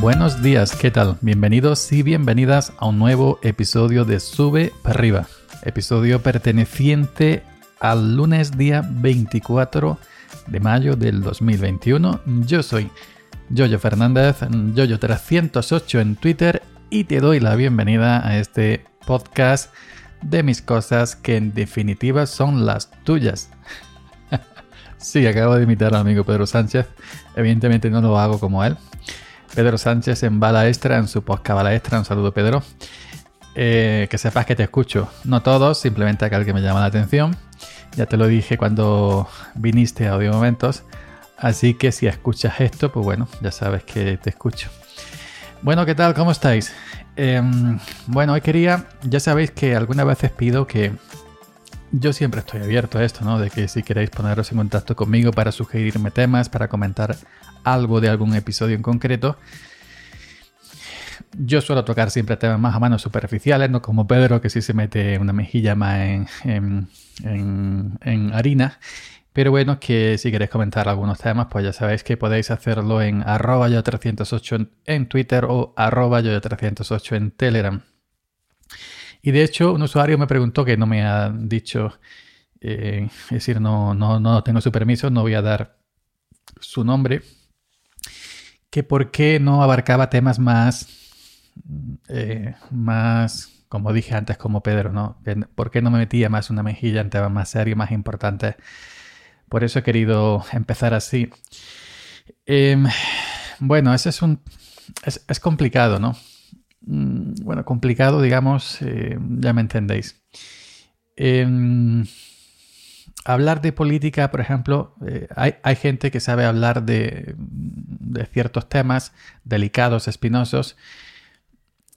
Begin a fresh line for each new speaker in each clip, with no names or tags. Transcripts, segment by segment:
Buenos días, ¿qué tal? Bienvenidos y bienvenidas a un nuevo episodio de Sube para arriba. Episodio perteneciente al lunes día 24 de mayo del 2021. Yo soy Yoyo Fernández, Yoyo308 en Twitter y te doy la bienvenida a este podcast de mis cosas que en definitiva son las tuyas. sí, acabo de imitar al amigo Pedro Sánchez. Evidentemente no lo hago como él. Pedro Sánchez en Bala Extra, en su podcast Bala Extra. Un saludo, Pedro. Eh, que sepas que te escucho. No todos, simplemente aquel que me llama la atención. Ya te lo dije cuando viniste a Audio Momentos. Así que si escuchas esto, pues bueno, ya sabes que te escucho. Bueno, ¿qué tal? ¿Cómo estáis? Em, bueno, hoy quería, ya sabéis que algunas veces pido que yo siempre estoy abierto a esto, ¿no? De que si queréis poneros en contacto conmigo para sugerirme temas, para comentar algo de algún episodio en concreto. Yo suelo tocar siempre temas más o menos superficiales, no como Pedro, que sí se mete una mejilla más en, en harina. Pero bueno, que si queréis comentar algunos temas, pues ya sabéis que podéis hacerlo en arroba yo308 en Twitter o arroba yo308 en Telegram. Y de hecho, un usuario me preguntó que no me ha dicho, eh, es decir, no, no, no tengo su permiso, no voy a dar su nombre, que por qué no abarcaba temas más, eh, más, como dije antes, como Pedro, ¿no? ¿Por qué no me metía más una mejilla en temas más serios, más importantes? Por eso he querido empezar así. Em, bueno, ese es un. Es, complicado, ¿no? Mm, bueno, complicado, digamos, eh, ya me entendéis. Em, hablar de política, por ejemplo, eh, hay, gente que sabe hablar de, de, ciertos temas delicados, espinosos,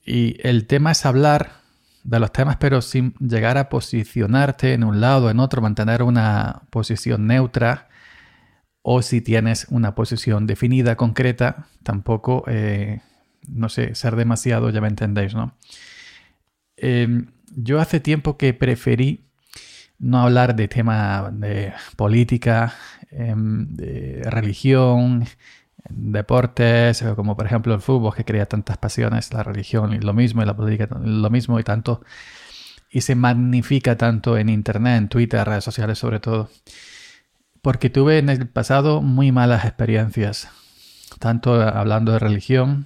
y el tema es hablar de los temas, pero sin llegar a posicionarte en un lado o en otro, mantener una posición neutra, o si tienes una posición definida, concreta, tampoco, eh, no sé, ser demasiado, ya me entendéis, ¿no? Em, yo hace tiempo que preferí no hablar de tema de política, em, de religión, deportes, como por ejemplo el fútbol que crea tantas pasiones, la religión y lo mismo, y la política lo mismo y tanto, y se magnifica tanto en internet, en Twitter, redes sociales sobre todo, porque tuve en el pasado muy malas experiencias, tanto hablando de religión,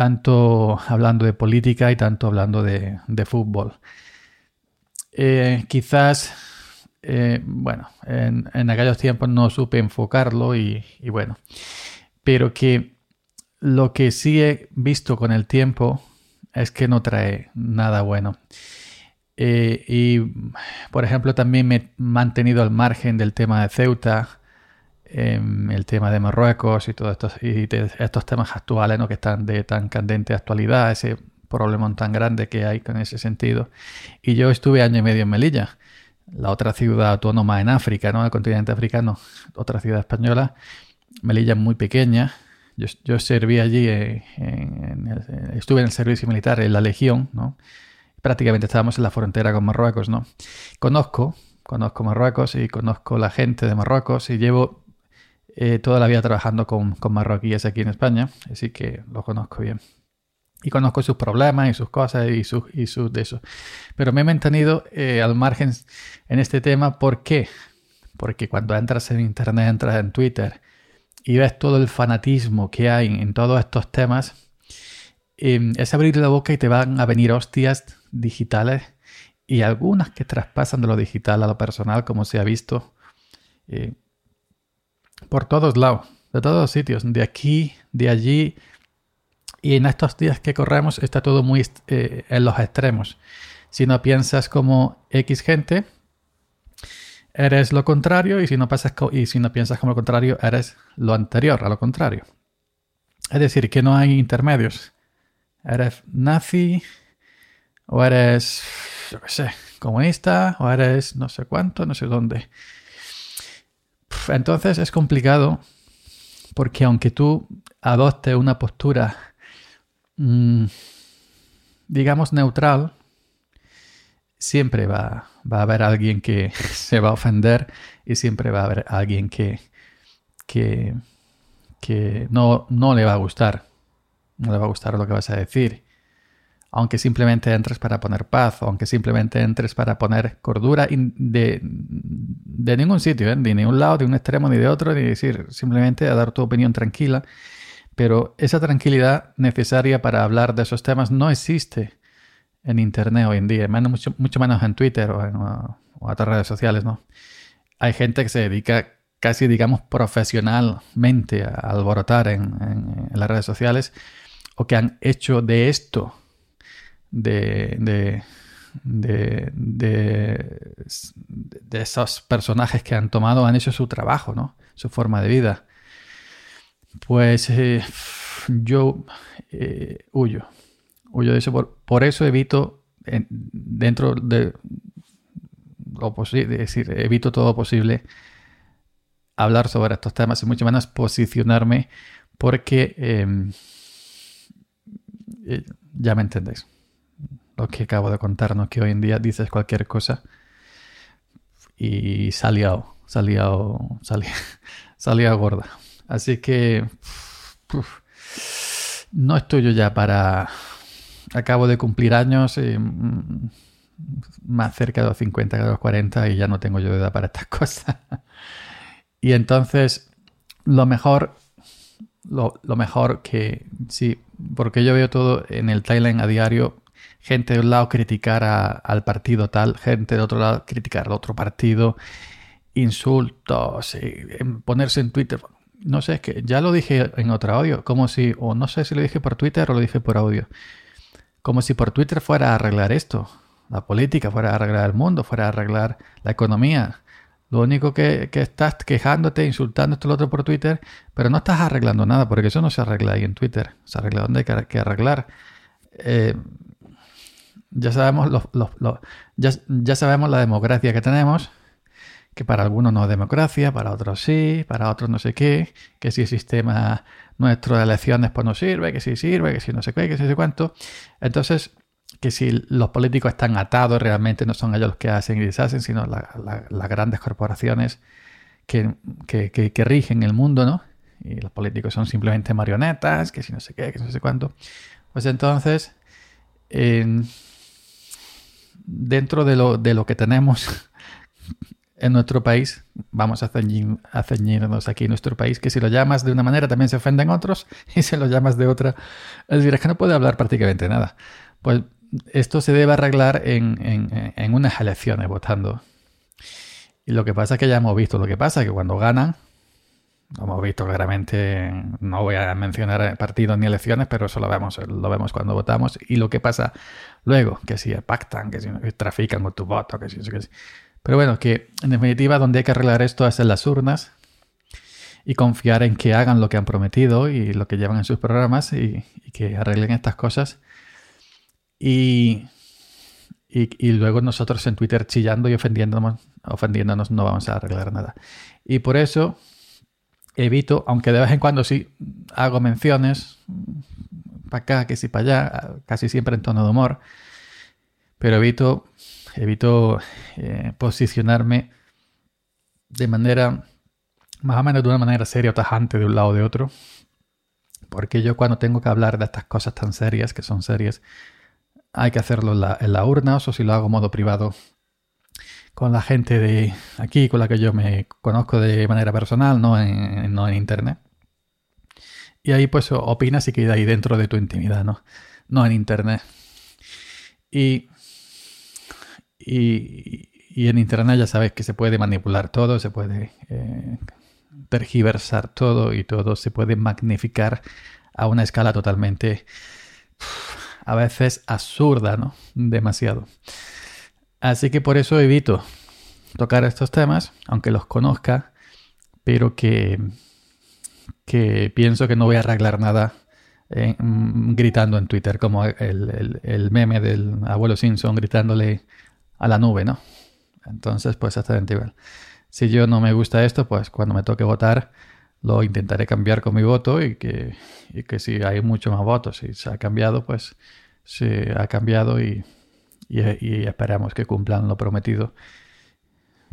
tanto hablando de política y tanto hablando de, fútbol. Eh, quizás eh, bueno, en, aquellos tiempos no supe enfocarlo y, bueno, pero que lo que sí he visto con el tiempo es que no trae nada bueno. Eh, y, por ejemplo, también me he mantenido al margen del tema de Ceuta, el tema de Marruecos y todos estos, y estos temas actuales ¿no? que están de tan candente actualidad, ese problema tan grande que hay con ese sentido. Y yo estuve año y medio en Melilla la otra ciudad autónoma en África, ¿no? El continente africano, otra ciudad española. Melilla muy pequeña. Yo, serví allí, eh, estuve en el servicio militar en la Legión, ¿no? Prácticamente estábamos en la frontera con Marruecos, ¿no? Conozco, conozco Marruecos y conozco la gente de Marruecos y llevo eh, toda la vida trabajando con, con marroquíes aquí en España, así que lo conozco bien y conozco sus problemas y sus cosas y sus, y sus de eso. Pero me he mantenido eh, al margen en este tema. ¿Por qué? Porque cuando entras en Internet, entras en Twitter y ves todo el fanatismo que hay en todos estos temas, em, es abrir la boca y te van a venir hostias digitales y algunas que traspasan de lo digital a lo personal, como se ha visto eh, por todos lados, de todos los sitios, de aquí, de allí y en estos días que corremos está todo muy eh, en los extremos. Si no piensas como X gente, eres lo contrario y si no, y si no piensas como lo contrario, eres lo anterior a lo contrario. Es decir, que no hay intermedios. Eres nazi o eres, yo qué sé, comunista o eres no sé cuánto, no sé dónde. Entonces es complicado porque aunque tú adoptes una postura Mm, digamos, neutral, siempre va, a haber alguien que se va a ofender y siempre va a haber alguien que, que, que no, no le va a gustar. No le va a gustar lo que vas a decir. Aunque simplemente entres para poner paz, o aunque simplemente entres para poner cordura de, ningún sitio, ¿eh? de un lado, de un extremo, ni de otro, ni decir simplemente a dar tu opinión tranquila. Pero esa tranquilidad necesaria para hablar de esos temas no existe en Internet hoy en día, mucho, menos en Twitter o en otras redes sociales, ¿no? Hay gente que se dedica casi, digamos, profesionalmente a alborotar en, las redes sociales o que han hecho de esto, de, de, de, de, esos personajes que han tomado, han hecho su trabajo, ¿no? Su forma de vida. Pues eh, yo eh, huyo huyo de eso. Por, eso evito, dentro de lo posible, es decir, evito todo posible hablar sobre estos temas y mucho menos posicionarme porque em, eh, ya me entendéis. Lo que acabo de contarnos, que hoy en día dices cualquier cosa y salió, salió, salió, salió gorda. Así que no estoy yo ya para acabo de cumplir años, eh, mm, más cerca de los 50 que de los 40 y ya no tengo yo edad para estas cosas. y entonces, lo mejor, lo, mejor que sí, porque yo veo todo en el timeline a diario, gente de un lado criticar al partido tal, gente de otro lado criticar al otro partido, insultos, ponerse en Twitter. No sé, es que ya lo dije en otro audio, como si, o no sé si lo dije por Twitter o lo dije por audio como si por Twitter fuera a arreglar esto, la política, fuera a arreglar el mundo, fuera a arreglar la economía. Lo único que, estás quejándote, insultando esto lo otro por Twitter, pero no estás arreglando nada, porque eso no se arregla ahí en Twitter. Se arregla donde hay que, arreglar. Eh, ya sabemos ya, ya, sabemos la democracia que tenemos, que para algunos no es democracia, para otros sí, para otros no sé qué, que si el sistema nuestro de elecciones pues no sirve, que si sirve, que si no sé qué, que si no sé cuánto. Entonces, que si los políticos están atados, realmente no son ellos los que hacen y deshacen, sino las grandes corporaciones que, rigen el mundo, ¿no? Y los políticos son simplemente marionetas, que si no sé qué, que no sé cuánto. Pues entonces, dentro de lo, de lo que tenemos en nuestro país, vamos a, ceñirnos aquí en nuestro país, que si lo llamas de una manera también se ofenden otros y si lo llamas de otra, es decir, es que no puede hablar prácticamente nada. Pues esto se debe arreglar en, unas elecciones votando. Y lo que pasa es que ya hemos visto lo que pasa, que cuando ganan, lo hemos visto claramente, no voy a mencionar partidos ni elecciones, pero eso lo vemos, lo vemos cuando votamos. Y lo que pasa luego, que si pactan, que si trafican con tu voto, que si... Que si pero bueno, que en definitiva donde hay que arreglar esto es en las urnas y confiar en que hagan lo que han prometido y lo que llevan en sus programas y, que arreglen estas cosas. Y, y, luego nosotros en Twitter chillando y ofendiéndonos, ofendiéndonos no vamos a arreglar nada. Y por eso evito, aunque de vez en cuando sí hago menciones, para acá, que sí para allá, casi siempre en tono de humor, pero evito evito eh, posicionarme de manera, más o menos de una manera seria o tajante de un lado o de otro. Porque yo cuando tengo que hablar de estas cosas tan serias, que son serias, hay que hacerlo en la, urna o si lo hago modo privado con la gente de aquí, con la que yo me conozco de manera personal, no en, no en internet. Y ahí pues opinas y queda ahí dentro de tu intimidad, ¿no? No en internet. Y y, en Internet ya sabes que se puede manipular todo, se puede eh, tergiversar todo y todo se puede magnificar a una escala totalmente a veces absurda, ¿no? Demasiado. Así que por eso evito tocar estos temas, aunque los conozca, pero que, que pienso que no voy a arreglar nada eh, gritando en Twitter, como el, el, meme del abuelo Simpson gritándole a la nube, ¿no? Entonces, pues exactamente igual. Si yo no me gusta esto, pues cuando me toque votar, lo intentaré cambiar con mi voto y que, que si hay mucho más votos y se ha cambiado, pues se ha cambiado y, y, esperamos que cumplan lo prometido.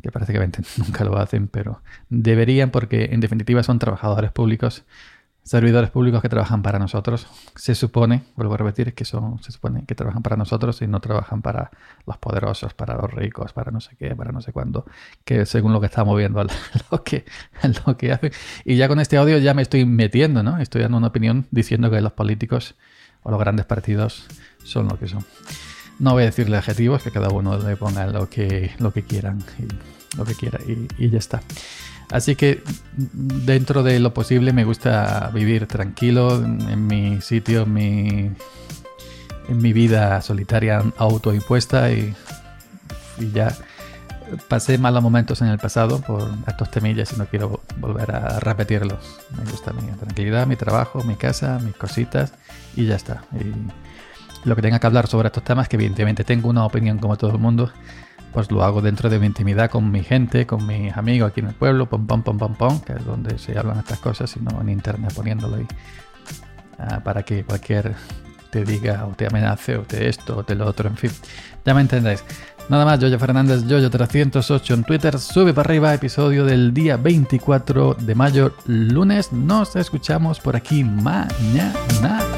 Que prácticamente nunca lo hacen, pero deberían porque en definitiva son trabajadores públicos, servidores públicos que trabajan para nosotros. Se supone, vuelvo a repetir, que son, se supone que trabajan para nosotros y no trabajan para los poderosos, para los ricos, para no sé qué, para no sé cuándo, que según lo que estamos viendo, lo que, lo que hacen. Y ya con este audio ya me estoy metiendo, ¿no? Estoy dando una opinión diciendo que los políticos o los grandes partidos son lo que son. No voy a decirle adjetivos, que cada uno le ponga lo que, lo que quieran y lo que quiera y, ya está. Así que dentro de lo posible me gusta vivir tranquilo en mi sitio, en mi, en mi vida solitaria autoimpuesta y, y ya pasé malos momentos en el pasado por estos temillas y no quiero volver a repetirlos. Me gusta mi tranquilidad, mi trabajo, mi casa, mis cositas y ya está. Lo que tenga que hablar sobre estos temas, que evidentemente tengo una opinión como todo el mundo, pues lo hago dentro de mi intimidad con mi gente, con mis amigos aquí en el pueblo, pom pom pom pom pom, que es donde se hablan estas cosas, y no en internet poniéndolo ahí. Ah, para que cualquier te diga o te amenace o te esto o te lo otro, en fin. Ya me entendéis. Nada más, Yoyo Fernández, Yoyo308 en Twitter, sube para arriba, episodio del día 24 de mayo, lunes. Nos escuchamos por aquí mañana.